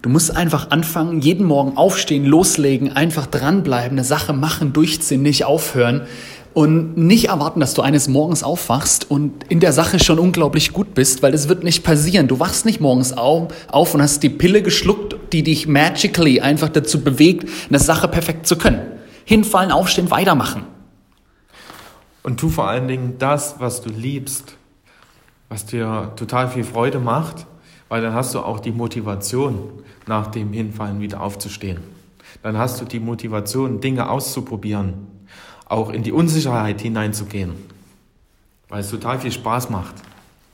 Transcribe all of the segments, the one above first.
Du musst einfach anfangen, jeden Morgen aufstehen, loslegen, einfach dranbleiben, eine Sache machen, durchziehen, nicht aufhören und nicht erwarten, dass du eines Morgens aufwachst und in der Sache schon unglaublich gut bist, weil das wird nicht passieren. Du wachst nicht morgens auf, auf und hast die Pille geschluckt, die dich magically einfach dazu bewegt, eine Sache perfekt zu können. Hinfallen, aufstehen, weitermachen. Und tu vor allen Dingen das, was du liebst, was dir total viel Freude macht weil dann hast du auch die Motivation, nach dem Hinfallen wieder aufzustehen. Dann hast du die Motivation, Dinge auszuprobieren, auch in die Unsicherheit hineinzugehen, weil es total viel Spaß macht.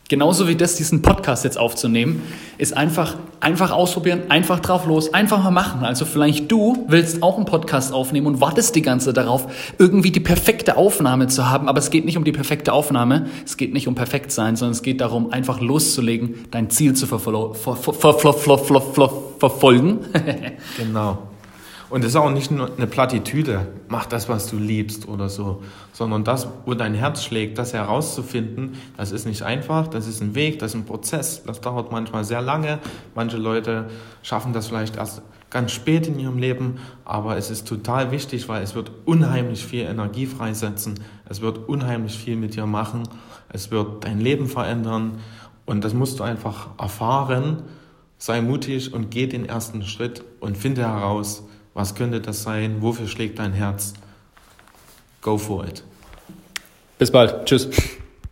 Genauso wie das, diesen Podcast jetzt aufzunehmen, ist einfach, einfach ausprobieren, einfach drauf los, einfach mal machen. Also vielleicht du willst auch einen Podcast aufnehmen und wartest die ganze darauf, irgendwie die perfekte Aufnahme zu haben. Aber es geht nicht um die perfekte Aufnahme, es geht nicht um perfekt sein, sondern es geht darum, einfach loszulegen, dein Ziel zu verfolgen. genau. Und es ist auch nicht nur eine Plattitüde, mach das, was du liebst oder so, sondern das, wo dein Herz schlägt, das herauszufinden, das ist nicht einfach, das ist ein Weg, das ist ein Prozess, das dauert manchmal sehr lange. Manche Leute schaffen das vielleicht erst ganz spät in ihrem Leben, aber es ist total wichtig, weil es wird unheimlich viel Energie freisetzen, es wird unheimlich viel mit dir machen, es wird dein Leben verändern und das musst du einfach erfahren. Sei mutig und geh den ersten Schritt und finde heraus, was könnte das sein? Wofür schlägt dein Herz? Go for it. Bis bald. Tschüss.